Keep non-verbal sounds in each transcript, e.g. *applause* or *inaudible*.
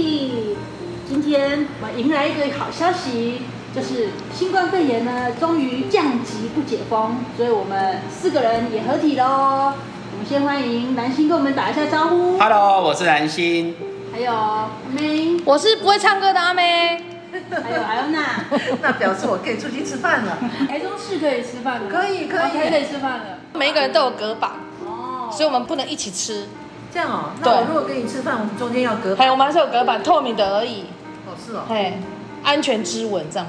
利！今天我们迎来一个好消息，就是新冠肺炎呢终于降级不解封，所以我们四个人也合体喽。我们先欢迎南星跟我们打一下招呼。Hello，我是南星。还有阿妹，我是不会唱歌的阿妹。还有艾欧娜，*laughs* 那表示我可以出去吃饭了。台中市可以吃饭了，可以可以可以吃饭了。每一个人都有隔板，哦，所以我们不能一起吃。这样哦，那我如果跟你吃饭，我们中间要隔板。还有我们还是有隔板，透明的而已。哦，是哦。嘿，安全之吻这样。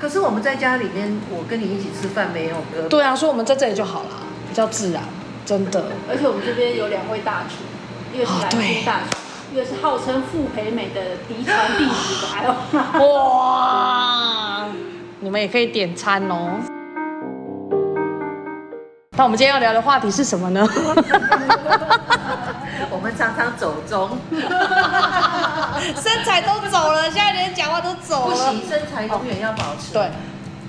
可是我们在家里面，我跟你一起吃饭没有隔板。对啊，所以我们在这里就好了，比较自然，真的。而且我们这边有两位大厨，一个是南京大厨，一个是号称傅培美的嫡传弟子。哇，你们也可以点餐哦。那我们今天要聊的话题是什么呢？*laughs* 我们常常走中，身材都走了，现在连讲话都走了。不行，身材永远要保持。对，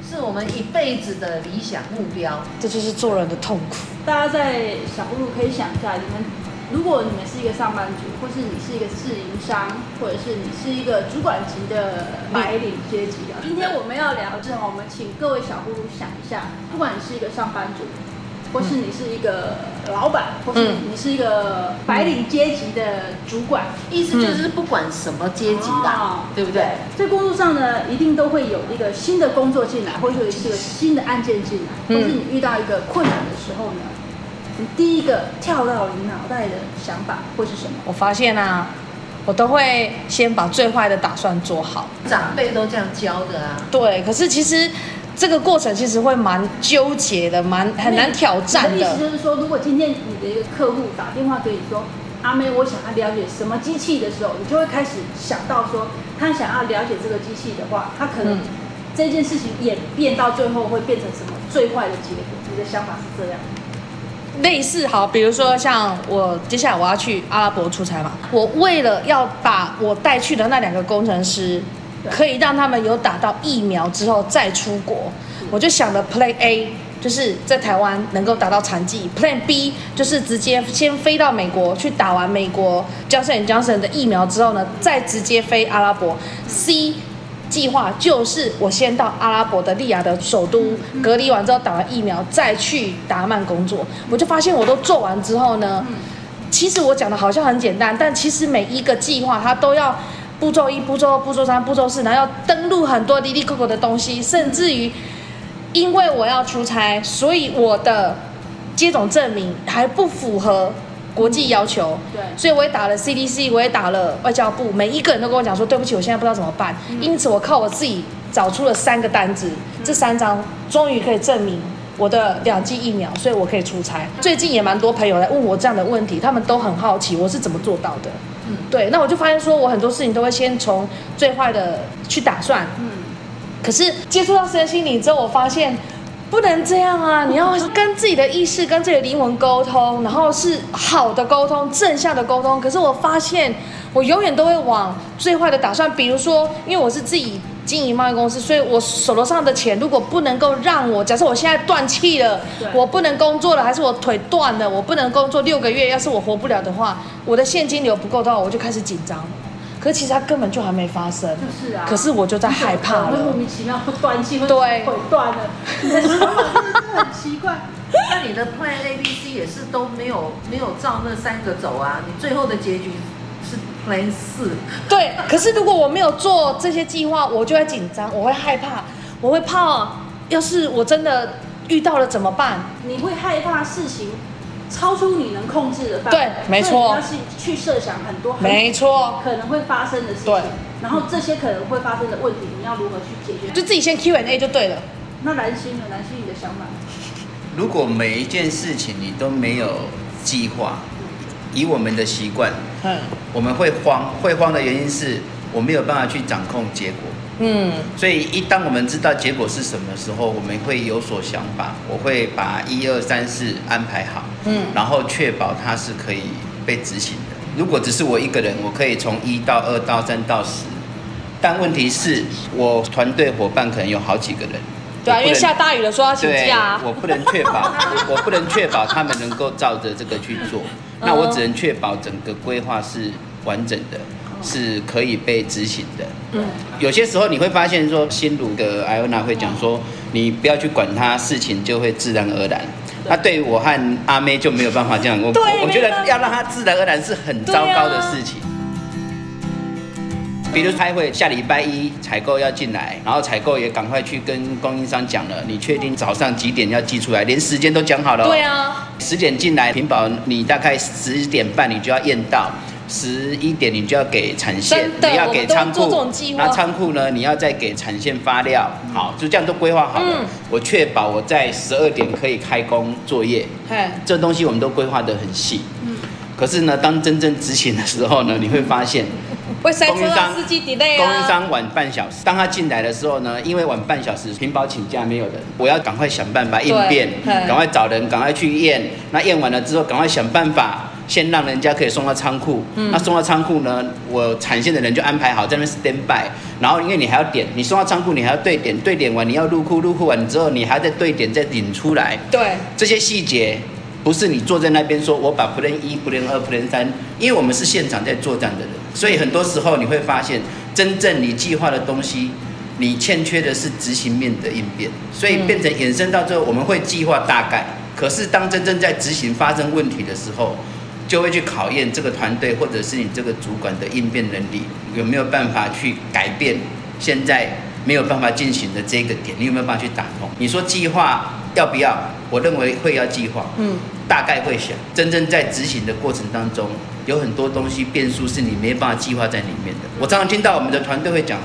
是我们一辈子的理想目标。这就是做人的痛苦。大家在小葫芦可以想一下，你们如果你们是一个上班族，或是你是一个自营商，或者是你是一个主管级的白领阶级的，今天我们要聊的是，我们请各位小葫芦想一下，不管你是一个上班族。或是你是一个老板，或是你是一个白领阶级的主管，嗯、意思就是不管什么阶级的，哦、对不对？在工作上呢，一定都会有一个新的工作进来，或者是一个新的案件进来，嗯、或是你遇到一个困难的时候呢，你第一个跳到你脑袋的想法会是什么？我发现啊，我都会先把最坏的打算做好，长辈都这样教的啊。对，可是其实。这个过程其实会蛮纠结的，蛮很难挑战的。意思就是说，如果今天你的一个客户打电话给你说：“阿妹，我想要了解什么机器的时候”，你就会开始想到说，他想要了解这个机器的话，他可能这件事情演变到最后会变成什么最坏的结果？你的想法是这样？类似好，比如说像我接下来我要去阿拉伯出差嘛，我为了要把我带去的那两个工程师。可以让他们有打到疫苗之后再出国，我就想了 Plan A，就是在台湾能够打到残疾；Plan B 就是直接先飞到美国去打完美国 Johnson & Johnson 的疫苗之后呢，再直接飞阿拉伯。C 计划就是我先到阿拉伯的利雅的首都隔离完之后打完疫苗再去达曼工作。我就发现我都做完之后呢，其实我讲的好像很简单，但其实每一个计划它都要。步骤一、步骤二、步骤三、步骤四，然后要登录很多滴滴扣扣的东西，甚至于，因为我要出差，所以我的接种证明还不符合国际要求。对，所以我也打了 CDC，我也打了外交部，每一个人都跟我讲说，对不起，我现在不知道怎么办。因此，我靠我自己找出了三个单子，这三张终于可以证明我的两剂疫苗，所以我可以出差。最近也蛮多朋友来问我这样的问题，他们都很好奇我是怎么做到的。嗯，对，那我就发现说，我很多事情都会先从最坏的去打算。嗯，可是接触到身心灵之后，我发现不能这样啊！你要跟自己的意识、跟自己的灵魂沟通，然后是好的沟通、正向的沟通。可是我发现，我永远都会往最坏的打算。比如说，因为我是自己。经营贸易公司，所以我手头上的钱如果不能够让我，假设我现在断气了，我不能工作了，还是我腿断了，我不能工作六个月，要是我活不了的话，我的现金流不够的话，我就开始紧张。可是其实它根本就还没发生，就是啊。可是我就在害怕了，莫名其妙不断气，对，腿断了，你的想法真的是很奇怪。那你的 Plan A、B、C 也是都没有没有照那三个走啊？你最后的结局？类似，对。可是如果我没有做这些计划，我就会紧张，我会害怕，我会怕，要是我真的遇到了怎么办？你会害怕事情超出你能控制的范围。对，没错。你要是去设想很多，没错，可能会发生的事情。对。然后这些可能会发生的问题，你要如何去解决？就自己先 Q&A 就对了。那蓝心呢？蓝心，你的想法？如果每一件事情你都没有计划。以我们的习惯，嗯，我们会慌，会慌的原因是我没有办法去掌控结果，嗯，所以一当我们知道结果是什么时候，我们会有所想法，我会把一二三四安排好，嗯，然后确保它是可以被执行的。如果只是我一个人，我可以从一到二到三到十，但问题是我团队伙伴可能有好几个人，对啊，因为下大雨了，说要请假，我不能确保，*laughs* 我不能确保他们能够照着这个去做。那我只能确保整个规划是完整的，是可以被执行的。嗯，有些时候你会发现说，心如的艾欧娜会讲说，你不要去管他，事情就会自然而然。那对于我和阿妹就没有办法这样，我我觉得要让他自然而然是很糟糕的事情。比如开会，下礼拜一采购要进来，然后采购也赶快去跟供应商讲了，你确定早上几点要寄出来，连时间都讲好了。对啊，十点进来，屏保你大概十点半你就要验到，十一点你就要给产线，你要给仓库，那仓库呢，你要再给产线发料，好，就这样都规划好了。嗯、我确保我在十二点可以开工作业，嘿这东西我们都规划得很细。嗯，可是呢，当真正执行的时候呢，你会发现。会塞车啊，司机 delay 啊。供应商晚半小时，当他进来的时候呢，因为晚半小时，屏保请假没有人，我要赶快想办法应变，赶快找人，赶快去验。那验完了之后，赶快想办法，先让人家可以送到仓库。嗯、那送到仓库呢，我产线的人就安排好在那边 stand by。然后因为你还要点，你送到仓库，你还要对点，对点完你要入库，入库完之后你还要再对点再领出来。对，这些细节。不是你坐在那边说，我把 plan 一、plan 二、plan 三，因为我们是现场在作战的人，所以很多时候你会发现，真正你计划的东西，你欠缺的是执行面的应变，所以变成衍生到最后，我们会计划大概，可是当真正在执行发生问题的时候，就会去考验这个团队或者是你这个主管的应变能力，有没有办法去改变现在没有办法进行的这个点，你有没有办法去打通？你说计划。要不要？我认为会要计划，嗯，大概会想。真正在执行的过程当中，有很多东西变数是你没办法计划在里面的。我常常听到我们的团队会讲：“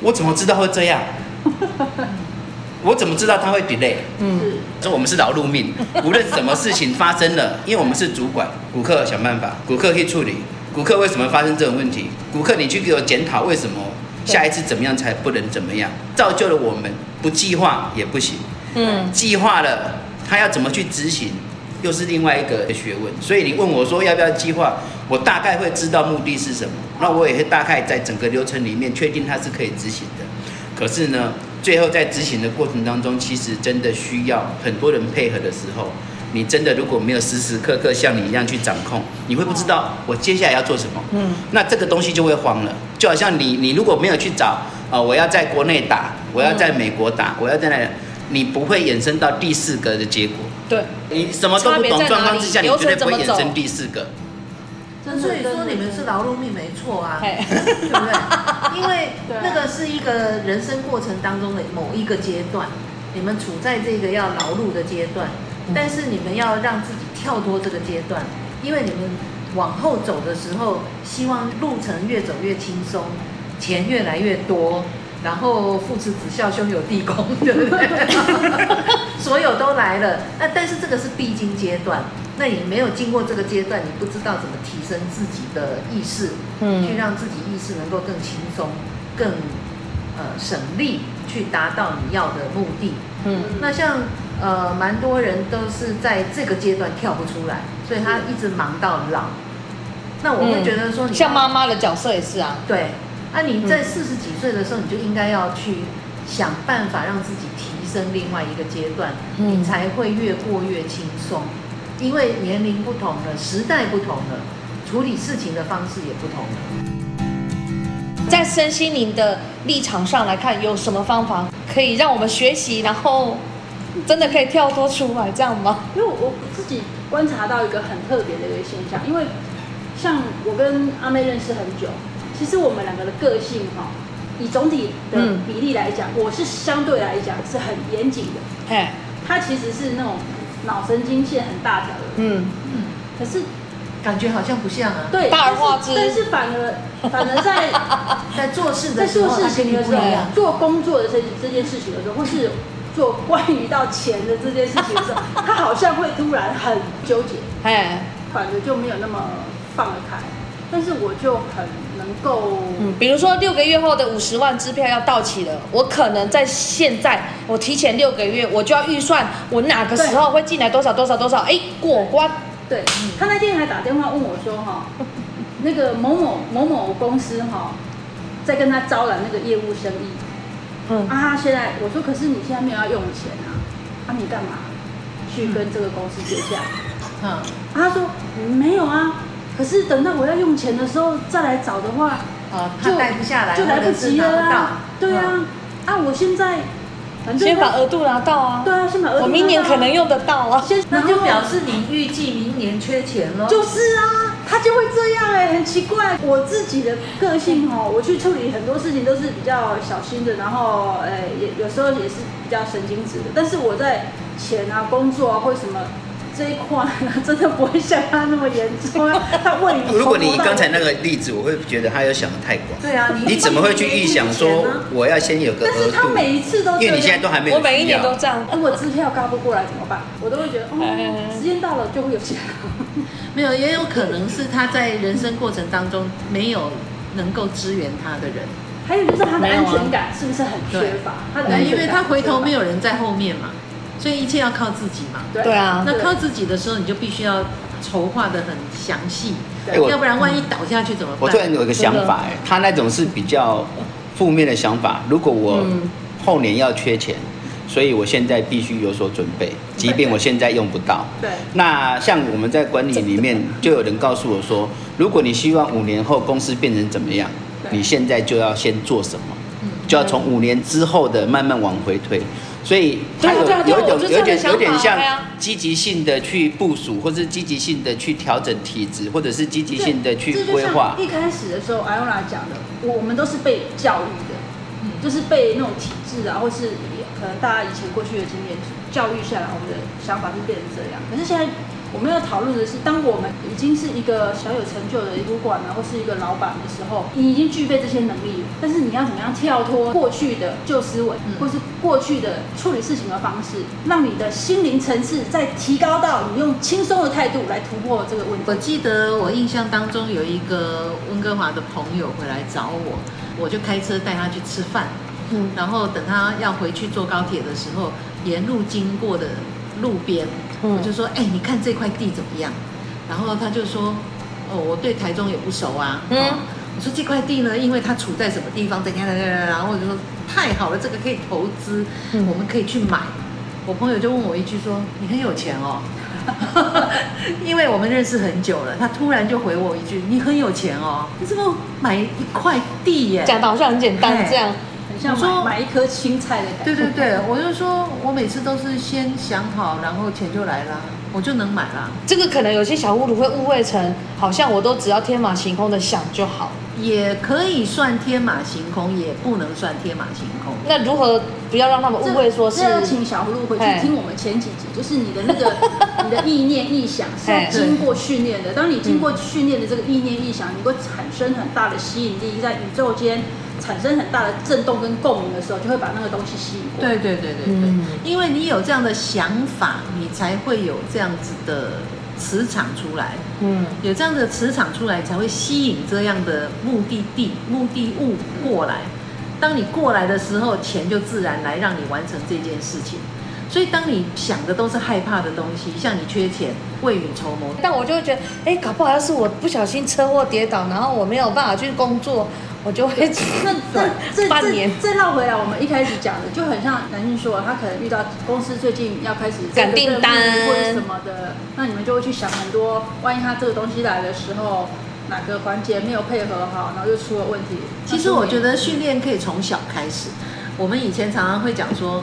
我怎么知道会这样？*laughs* 我怎么知道他会 delay？” 嗯，说我们是劳碌命，*laughs* 无论什么事情发生了，因为我们是主管，顾客想办法，顾客去处理，顾客为什么发生这种问题？顾客你去给我检讨为什么？下一次怎么样才不能怎么样？造就了我们不计划也不行。嗯，计划了，他要怎么去执行，又是另外一个学问。所以你问我说要不要计划，我大概会知道目的是什么，那我也会大概在整个流程里面确定它是可以执行的。可是呢，最后在执行的过程当中，其实真的需要很多人配合的时候，你真的如果没有时时刻刻像你一样去掌控，你会不知道我接下来要做什么。嗯，那这个东西就会慌了。就好像你，你如果没有去找啊、呃，我要在国内打，我要在美国打，我要在那里。你不会衍生到第四个的结果。对，你什么都不懂状况之下，你绝对不会衍生第四个。所以说你们是劳碌命没错啊，*laughs* 对不对？因为那个是一个人生过程当中的某一个阶段，你们处在这个要劳碌的阶段，但是你们要让自己跳脱这个阶段，因为你们往后走的时候，希望路程越走越轻松，钱越来越多。然后父慈子孝，兄友弟恭，对不对？*laughs* 所有都来了。那但是这个是必经阶段，那你没有经过这个阶段，你不知道怎么提升自己的意识，嗯，去让自己意识能够更轻松、更呃省力，去达到你要的目的。嗯，那像呃蛮多人都是在这个阶段跳不出来，所以他一直忙到老。那我会觉得说你，像妈妈的角色也是啊，对。那、啊、你在四十几岁的时候，你就应该要去想办法让自己提升另外一个阶段，你才会越过越轻松。因为年龄不同了，时代不同了，处理事情的方式也不同了。在身心灵的立场上来看，有什么方法可以让我们学习，然后真的可以跳脱出来，这样吗？因为我自己观察到一个很特别的一个现象，因为像我跟阿妹认识很久。其实我们两个的个性哈，以总体的比例来讲，嗯、我是相对来讲是很严谨的。哎，他其实是那种脑神经线很大条的。嗯嗯。可是感觉好像不像啊。对，大而化之。但是反而 *laughs* 反而在 *laughs* 在做事的时候，在做事情的时候，做工作的这这件事情的时候，或是做关于到钱的这件事情的时候，*laughs* 他好像会突然很纠结。哎，反而就没有那么放得开。但是我就很。够，嗯，比如说六个月后的五十万支票要到期了，我可能在现在，我提前六个月，我就要预算我哪个时候会进来多少多少多少，哎，过关。对，他那天还打电话问我说，哈，那个某某某某公司哈，在跟他招揽那个业务生意，嗯，啊，现在我说，可是你现在没有要用钱啊，啊，你干嘛去跟这个公司结账？嗯，啊，他说没有啊。可是等到我要用钱的时候再来找的话，哦，就带不下来，就来不及了啊。对啊，嗯、啊，我现在。先把额度拿到啊！对啊，先把额度拿到。我明年可能用得到啊。先，那就表示你预计明年缺钱了。就是啊，他就会这样哎、欸，很奇怪。我自己的个性哦，我去处理很多事情都是比较小心的，然后哎，也有时候也是比较神经质的。但是我在钱啊、工作啊或什么。这一块真的不会像他那么严重。*laughs* 他问你，如果你刚才那个例子，我会觉得他有想的太广。对啊，你怎么会去预想说我要先有个额度？但是他每一次都，因为你现在都还没有。我每一年都这样。如果支票高不过来怎么办？我都会觉得，哦，时间到了就会有钱。*laughs* 没有，也有可能是他在人生过程当中没有能够支援他的人。还有就是他的安全感是不是很缺乏？他的，因为他回头没有人在后面嘛。所以一切要靠自己嘛，对啊。那靠自己的时候，你就必须要筹划的很详细，要不然万一倒下去怎么办？我突然有一个想法，哎，他那种是比较负面的想法。如果我后年要缺钱，所以我现在必须有所准备，即便我现在用不到。对。那像我们在管理里面，就有人告诉我说，如果你希望五年后公司变成怎么样，你现在就要先做什么，就要从五年之后的慢慢往回推。所以他有有一种有点有点像积极性的去部署，或是积极性的去调整体质，或者是积极性的去规划。一开始的时候，艾欧娜讲的，我们都是被教育的，嗯，就是被那种体制啊，或是可能大家以前过去的经验教育下来，我们的想法就变成这样。可是现在。我们要讨论的是，当我们已经是一个小有成就的主管啊，或是一个老板的时候，你已经具备这些能力了。但是你要怎么样跳脱过去的旧思维，或是过去的处理事情的方式，让你的心灵层次再提高到你用轻松的态度来突破这个问题。我记得我印象当中有一个温哥华的朋友回来找我，我就开车带他去吃饭，嗯，然后等他要回去坐高铁的时候，沿路经过的路边。我就说，哎、欸，你看这块地怎么样？然后他就说，哦，我对台中也不熟啊。嗯，我说这块地呢，因为它处在什么地方？等下等下，然后我就说太好了，这个可以投资，嗯、我们可以去买。我朋友就问我一句说，你很有钱哦。*laughs* 因为我们认识很久了，他突然就回我一句，你很有钱哦，你怎么买一块地耶？讲的好像很简单这样。像说买一颗青菜的感觉。对对对，我就说，我每次都是先想好，然后钱就来了，我就能买了。这个可能有些小葫芦会误会成，好像我都只要天马行空的想就好。也可以算天马行空，也不能算天马行空。那如何不要让他们误会说是？要请小葫芦回去听我们前几集，就是你的那个 *laughs* 你的意念意想是要经过训练的。当你经过训练的这个意念意想，你会产生很大的吸引力，在宇宙间。产生很大的震动跟共鸣的时候，就会把那个东西吸引过来。对对对对对，因为你有这样的想法，你才会有这样子的磁场出来。嗯，有这样的磁场出来，才会吸引这样的目的地、目的物过来。当你过来的时候，钱就自然来，让你完成这件事情。所以，当你想的都是害怕的东西，像你缺钱、未雨绸缪，但我就会觉得，哎，搞不好要是我不小心车祸跌倒，然后我没有办法去工作。我就会那这这半年再绕回来，我们一开始讲的就很像南信说，他可能遇到公司最近要开始赶订单或者什么的，那你们就会去想很多，万一他这个东西来的时候，哪个环节没有配合好，然后就出了问题。其实我觉得训练可以从小开始。我们以前常常会讲说，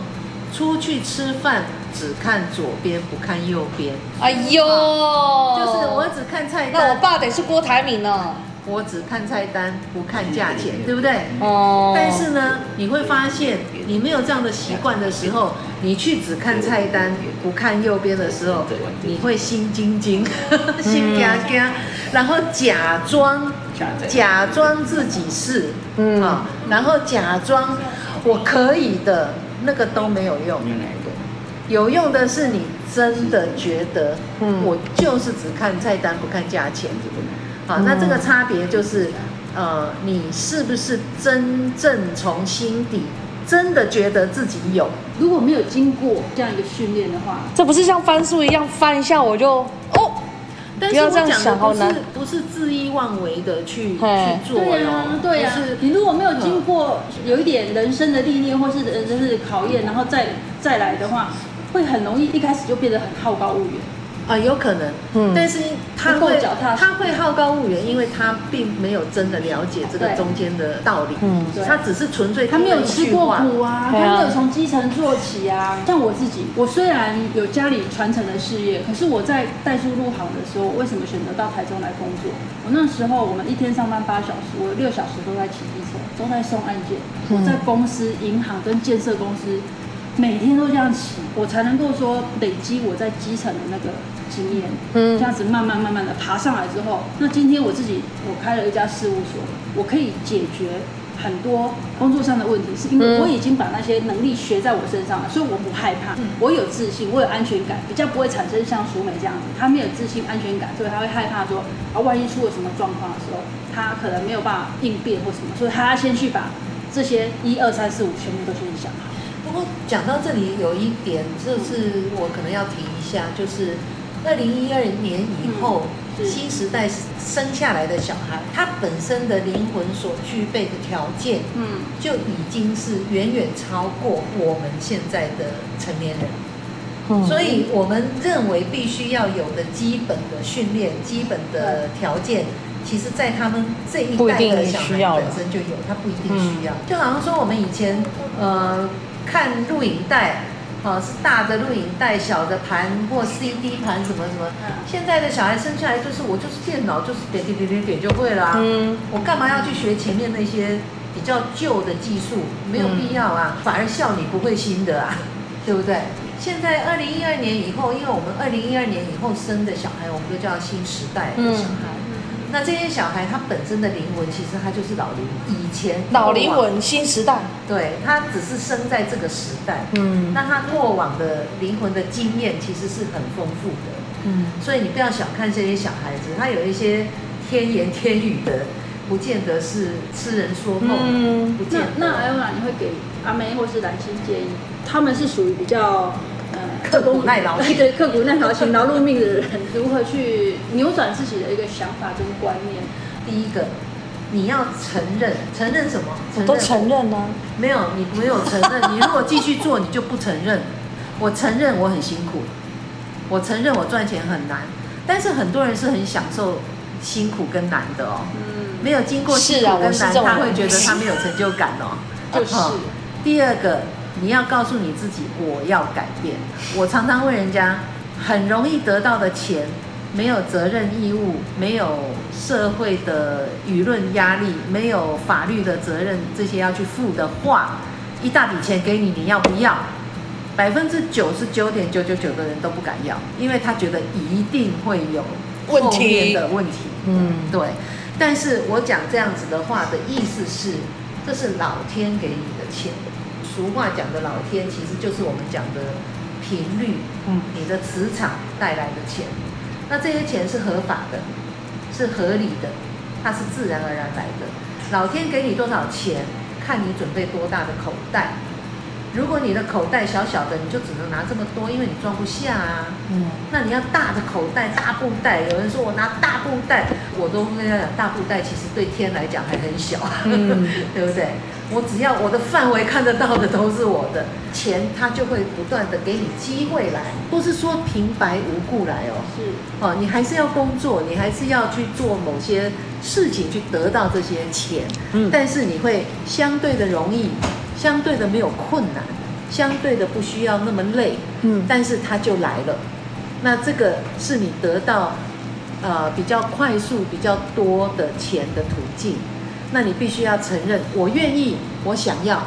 出去吃饭只看左边不看右边。哎呦，就是我只看菜单。那我爸得是郭台铭呢。我只看菜单，不看价钱，对不对？哦。但是呢，你会发现，你没有这样的习惯的时候，你去只看菜单，不看右边的时候，你会心惊惊，*laughs* 心惊惊，然后假装假装。自己是，嗯，好，然后假装我可以的，那个都没有用。有用的是你真的觉得，我就是只看菜单，不看价钱。好，那这个差别就是，呃，你是不是真正从心底真的觉得自己有？如果没有经过这样一个训练的话，这不是像翻书一样翻一下我就哦。但是我讲的不是不是恣意妄为的去去做。对呀，对呀。你如果没有经过有一点人生的历练或是人生的考验，然后再再来的话，会很容易一开始就变得很好高骛远。啊，有可能，嗯，但是他会他会好高骛远，因为他并没有真的了解这个中间的道理，嗯，他只是纯粹他没有吃过苦啊，他没有从基层做起啊。像我自己，我虽然有家里传承的事业，可是我在代书入行的时候，为什么选择到台中来工作？我那时候我们一天上班八小时，我六小时都在骑机车，都在送案件，我在公司、银行跟建设公司。每天都这样骑，我才能够说累积我在基层的那个经验，嗯，这样子慢慢慢慢的爬上来之后，那今天我自己我开了一家事务所，我可以解决很多工作上的问题，是因为我已经把那些能力学在我身上了，所以我不害怕，我有自信，我有安全感，比较不会产生像淑美这样子，她没有自信、安全感，所以她会害怕说啊，万一出了什么状况的时候，她可能没有办法应变或什么，所以她先去把这些一二三四五全部都先想好。讲到这里有一点，就是我可能要提一下，就是二零一二年以后，嗯、新时代生下来的小孩，他本身的灵魂所具备的条件，嗯，就已经是远远超过我们现在的成年人。嗯、所以我们认为必须要有的基本的训练、基本的条件，其实在他们这一代的小孩本身就有，他不一定需要。嗯、就好像说我们以前，呃。看录影带，哦，是大的录影带，小的盘或 CD 盘什么什么。现在的小孩生下来就是我就是电脑，就是点点点点点就会了啊。嗯。我干嘛要去学前面那些比较旧的技术？没有必要啊，反而笑你不会新的啊，*laughs* 对不对？现在二零一二年以后，因为我们二零一二年以后生的小孩，我们都叫新时代的小孩。嗯那这些小孩他本身的灵魂，其实他就是老灵，以前老灵魂新时代，对，他只是生在这个时代，嗯，那他过往的灵魂的经验其实是很丰富的，嗯，所以你不要小看这些小孩子，他有一些天言天语的，不见得是痴人说梦，嗯，不见得。那那艾欧娜，你会给阿妹或是兰心建议？他们是属于比较。刻苦耐劳，对，*laughs* 刻苦耐劳勤劳碌命的人，如何去扭转自己的一个想法跟观念？第一个，你要承认，承认什么？承认都承认呢？没有，你没有承认。*laughs* 你如果继续做，你就不承认。我承认我很辛苦，我承认我赚钱很难，但是很多人是很享受辛苦跟难的哦。嗯，没有经过辛苦跟难，他会觉得他没有成就感哦。就是。第二个。你要告诉你自己，我要改变。我常常问人家，很容易得到的钱，没有责任义务，没有社会的舆论压力，没有法律的责任，这些要去付的话，一大笔钱给你，你要不要？百分之九十九点九九九的人都不敢要，因为他觉得一定会有后面的问题。问题嗯，对。但是我讲这样子的话的意思是，这是老天给你的钱。俗话讲的老天，其实就是我们讲的频率，嗯，你的磁场带来的钱，那这些钱是合法的，是合理的，它是自然而然来的。老天给你多少钱，看你准备多大的口袋。如果你的口袋小小的，你就只能拿这么多，因为你装不下啊。嗯，那你要大的口袋、大布袋。有人说我拿大布袋，我都跟他讲，大布袋其实对天来讲还很小，嗯、*laughs* 对不对？我只要我的范围看得到的都是我的钱，它就会不断的给你机会来，不是说平白无故来哦。是哦，你还是要工作，你还是要去做某些事情去得到这些钱。嗯，但是你会相对的容易。相对的没有困难，相对的不需要那么累，嗯，但是它就来了。那这个是你得到呃比较快速、比较多的钱的途径。那你必须要承认，我愿意，我想要，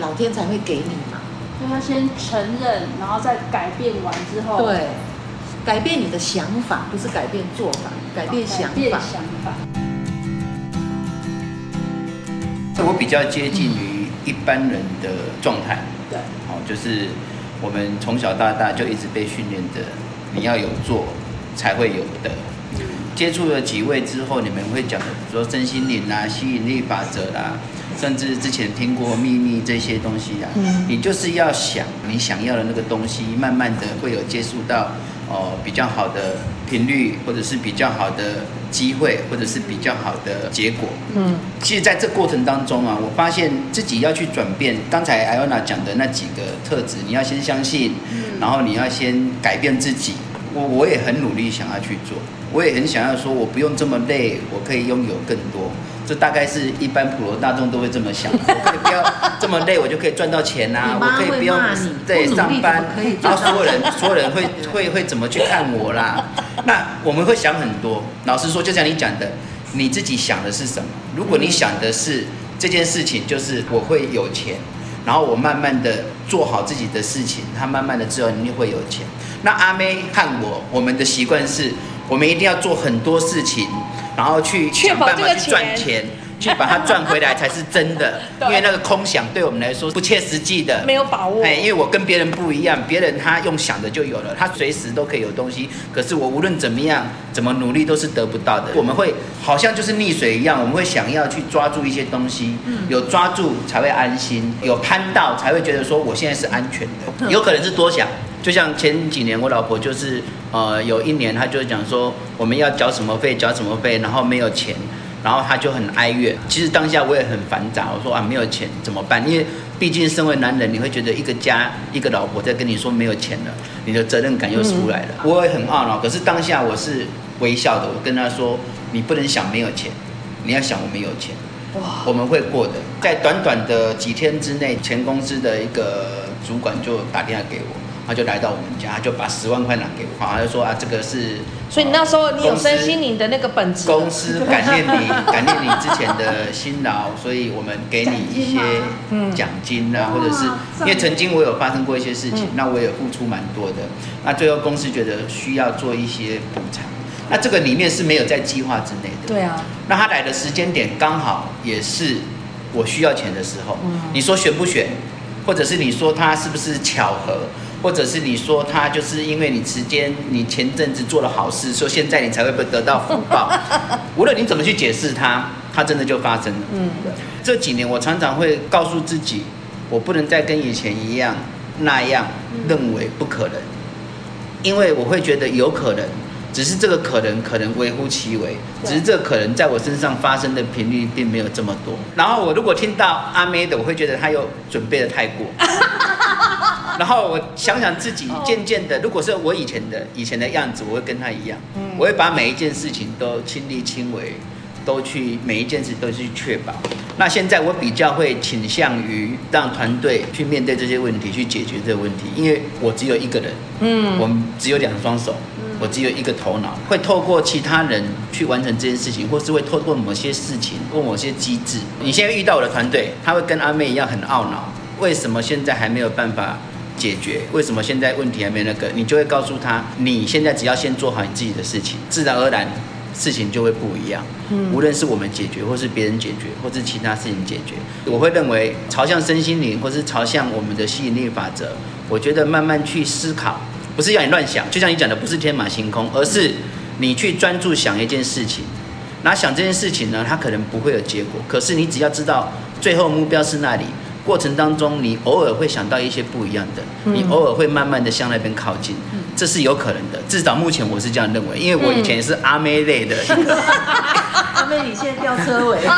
老天才会给你嘛。所以他先承认，然后再改变完之后，对，改变你的想法，不是改变做法，改变想法。改变想法。我比较接近于。一般人的状态，对，好，就是我们从小到大就一直被训练的，你要有做才会有的。接触了几位之后，你们会讲的，比如说身心灵啊、吸引力法则啦、啊，甚至之前听过秘密这些东西啊，嗯，你就是要想你想要的那个东西，慢慢的会有接触到。哦，比较好的频率，或者是比较好的机会，或者是比较好的结果。嗯，其实在这过程当中啊，我发现自己要去转变。刚才艾欧娜讲的那几个特质，你要先相信，嗯，然后你要先改变自己，我我也很努力想要去做，我也很想要说，我不用这么累，我可以拥有更多。这大概是一般普罗大众都会这么想，*laughs* 我可以不要这么累，我就可以赚到钱呐、啊。我可以不用对上班，然后所有人所有人会会会怎么去看我啦？那我们会想很多。老实说，就像你讲的，你自己想的是什么？如果你想的是这件事情，就是我会有钱，然后我慢慢的做好自己的事情，他慢慢的之后你会有钱。那阿妹和我，我们的习惯是，我们一定要做很多事情。然后去想办法去赚钱，去把它赚回来才是真的。*laughs* 因为那个空想对我们来说不切实际的，没有把握。哎，因为我跟别人不一样，别人他用想的就有了，他随时都可以有东西。可是我无论怎么样，怎么努力都是得不到的。我们会好像就是溺水一样，我们会想要去抓住一些东西，有抓住才会安心，有攀到才会觉得说我现在是安全的。有可能是多想。就像前几年我老婆就是，呃，有一年她就讲说我们要缴什么费，缴什么费，然后没有钱，然后他就很哀怨。其实当下我也很烦躁，我说啊，没有钱怎么办？因为毕竟身为男人，你会觉得一个家一个老婆在跟你说没有钱了，你的责任感又出来了。嗯、我也很懊恼，可是当下我是微笑的，我跟他说，你不能想没有钱，你要想我们有钱，哇，我们会过的。在短短的几天之内，前公司的一个主管就打电话给我。他就来到我们家，就把十万块拿给我，他就说啊，这个是。所以你那时候你有身心灵的那个本质。公司 *laughs* 感谢你，感谢你之前的辛劳，所以我们给你一些奖金啊，或者是因为曾经我有发生过一些事情，那我也付出蛮多的，那最后公司觉得需要做一些补偿，那这个里面是没有在计划之内的。对啊。那他来的时间点刚好也是我需要钱的时候。嗯你说选不选，或者是你说他是不是巧合？或者是你说他就是因为你时间，你前阵子做了好事，说现在你才会不得到福报。*laughs* 无论你怎么去解释它，它真的就发生了。嗯，这几年我常常会告诉自己，我不能再跟以前一样那样认为不可能，因为我会觉得有可能，只是这个可能可能微乎其微，只是这个可能在我身上发生的频率并没有这么多。然后我如果听到阿妹的，我会觉得她又准备的太过。*laughs* 然后我想想自己，渐渐的，如果是我以前的以前的样子，我会跟他一样，我会把每一件事情都亲力亲为，都去每一件事都去确保。那现在我比较会倾向于让团队去面对这些问题，去解决这个问题，因为我只有一个人，嗯，我们只有两双手，我只有一个头脑，会透过其他人去完成这件事情，或是会透过某些事情或某些机制。你现在遇到我的团队，他会跟阿妹一样很懊恼，为什么现在还没有办法？解决为什么现在问题还没那个？你就会告诉他，你现在只要先做好你自己的事情，自然而然事情就会不一样。嗯，无论是我们解决，或是别人解决，或是其他事情解决，我会认为朝向身心灵，或是朝向我们的吸引力法则。我觉得慢慢去思考，不是要你乱想，就像你讲的，不是天马行空，而是你去专注想一件事情。那想这件事情呢，它可能不会有结果，可是你只要知道最后目标是那里。过程当中，你偶尔会想到一些不一样的，你偶尔会慢慢的向那边靠近，这是有可能的。至少目前我是这样认为，因为我以前也是阿妹类的。*laughs* 阿妹，你现在掉车尾。*laughs* *laughs*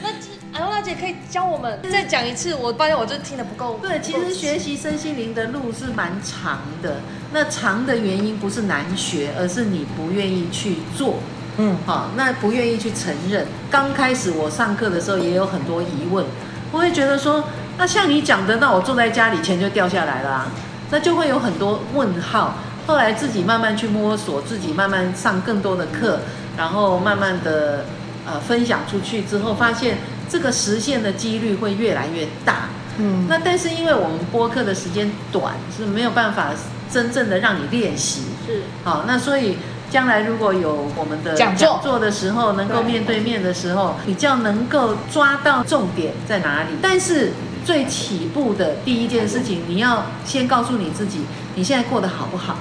那安娜姐可以教我们再讲一次，我发现我这听得不够。对，其实学习身心灵的路是蛮长的，那长的原因不是难学，而是你不愿意去做。嗯，好，那不愿意去承认。刚开始我上课的时候也有很多疑问，我会觉得说，那像你讲的，那我坐在家里钱就掉下来了啊，那就会有很多问号。后来自己慢慢去摸索，自己慢慢上更多的课，然后慢慢的呃分享出去之后，发现这个实现的几率会越来越大。嗯，那但是因为我们播课的时间短，是没有办法真正的让你练习。是，好，那所以。将来如果有我们的讲座的时候，能够面对面的时候，比较能够抓到重点在哪里。但是最起步的第一件事情，你要先告诉你自己，你现在过得好不好？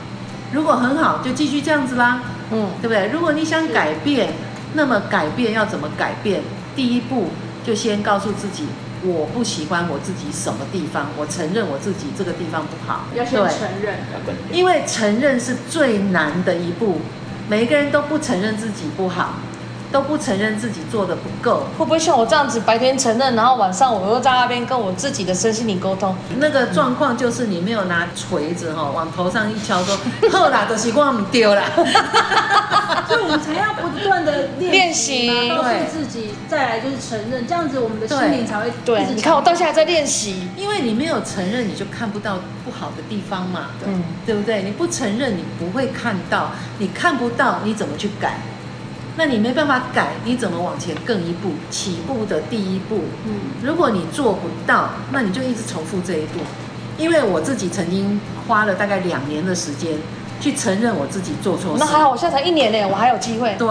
如果很好，就继续这样子啦，嗯，对不对？如果你想改变，那么改变要怎么改变？第一步就先告诉自己。我不喜欢我自己什么地方，我承认我自己这个地方不好。要先承认，因为承认是最难的一步，每一个人都不承认自己不好，都不承认自己做的不够，会不会像我这样子，白天承认，然后晚上我又在那边跟我自己的身心灵沟通？那个状况就是你没有拿锤子哈往头上一敲，*laughs* 说后啦的习惯我们丢了，*laughs* 所以我们才要不断的练习，告诉自己，再来就是承认，这样子我们的心灵才会对。你看我到现在在练习，因为你没有承认，你就看不到不好的地方嘛，嗯，对不对？你不承认，你不会看到，你看不到，你怎么去改？那你没办法改，你怎么往前更一步？起步的第一步，嗯，如果你做不到，那你就一直重复这一步。因为我自己曾经花了大概两年的时间去承认我自己做错事。那还好，我现在才一年呢，我还有机会。对，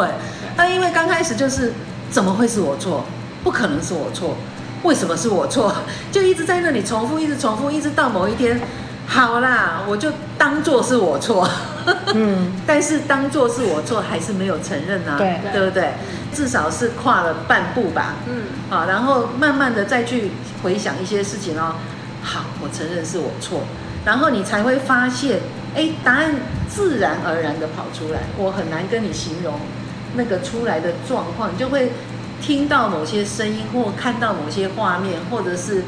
那因为刚开始就是怎么会是我错？不可能是我错，为什么是我错？*laughs* 就一直在那里重复，一直重复，一直到某一天。好啦，我就当做是我错，嗯，*laughs* 但是当做是我错，还是没有承认啊，对，对不对？至少是跨了半步吧，嗯，好，然后慢慢的再去回想一些事情哦，好，我承认是我错，然后你才会发现，哎，答案自然而然的跑出来，我很难跟你形容那个出来的状况，你就会听到某些声音，或看到某些画面，或者是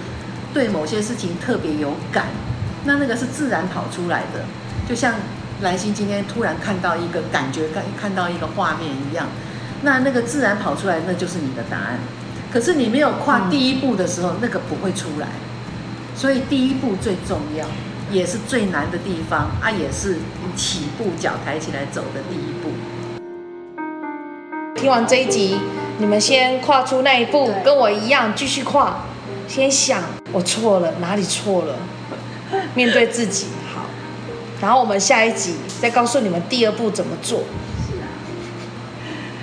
对某些事情特别有感。那那个是自然跑出来的，就像兰心今天突然看到一个感觉，看看到一个画面一样，那那个自然跑出来，那就是你的答案。可是你没有跨第一步的时候，那个不会出来。所以第一步最重要，也是最难的地方啊，也是起步脚抬起来走的第一步。听完这一集，你们先跨出那一步，跟我一样继续跨。先想我错了，哪里错了？面对自己好，然后我们下一集再告诉你们第二步怎么做。是啊，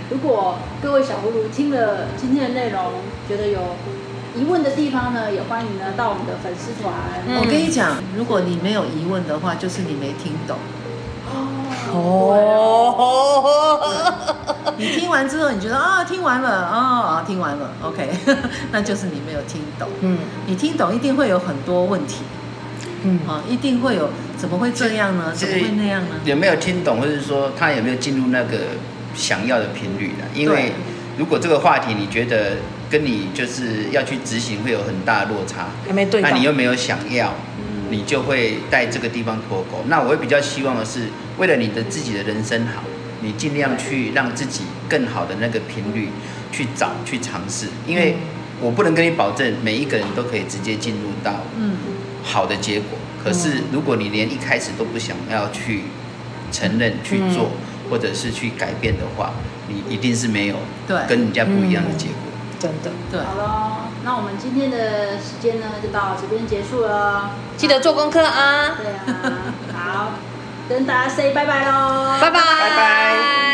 如果各位小葫芦听了今天的内容，觉得有疑问的地方呢，也欢迎呢到我们的粉丝团。嗯、我跟你讲，如果你没有疑问的话，就是你没听懂。哦，你听完之后，你觉得啊、哦，听完了啊、哦，听完了，OK，*laughs* 那就是你没有听懂。嗯，你听懂一定会有很多问题。嗯，啊，一定会有，怎么会这样呢？怎么会那样呢？有没有听懂，或者说他有没有进入那个想要的频率呢？因为如果这个话题你觉得跟你就是要去执行会有很大的落差，还没对，那你又没有想要，你就会在这个地方脱钩。那我会比较希望的是，为了你的自己的人生好，你尽量去让自己更好的那个频率去找去尝试，因为我不能跟你保证每一个人都可以直接进入到嗯。好的结果，可是如果你连一开始都不想要去承认去做，或者是去改变的话，你一定是没有对跟人家不一样的结果。真的，对。好了，那我们今天的时间呢，就到这边结束了。记得做功课啊。对啊。好，跟大家 say 拜拜喽。拜拜。拜拜。